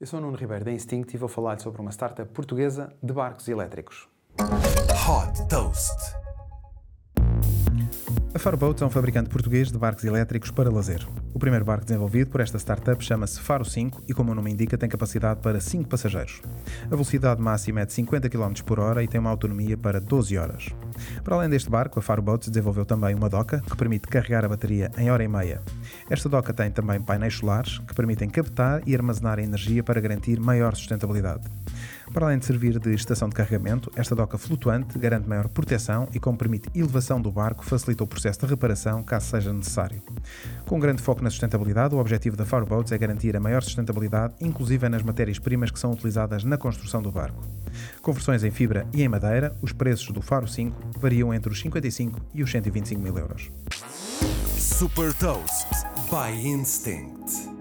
Eu sou o Nuno Ribeiro da Instinct e vou falar sobre uma startup portuguesa de barcos elétricos. Hot Toast. A Faroboats é um fabricante português de barcos elétricos para lazer. O primeiro barco desenvolvido por esta startup chama-se Faro 5 e, como o nome indica, tem capacidade para 5 passageiros. A velocidade máxima é de 50 km por hora e tem uma autonomia para 12 horas. Para além deste barco, a Faroboats desenvolveu também uma doca que permite carregar a bateria em hora e meia. Esta doca tem também painéis solares que permitem captar e armazenar energia para garantir maior sustentabilidade. Para além de servir de estação de carregamento, esta doca flutuante garante maior proteção e, como permite elevação do barco, facilita o processo de reparação caso seja necessário. Com grande foco na sustentabilidade, o objetivo da Farboats é garantir a maior sustentabilidade, inclusive nas matérias-primas que são utilizadas na construção do barco. Com versões em fibra e em madeira, os preços do Faro 5 variam entre os 55 e os 125 mil euros. Super Toast by Instinct.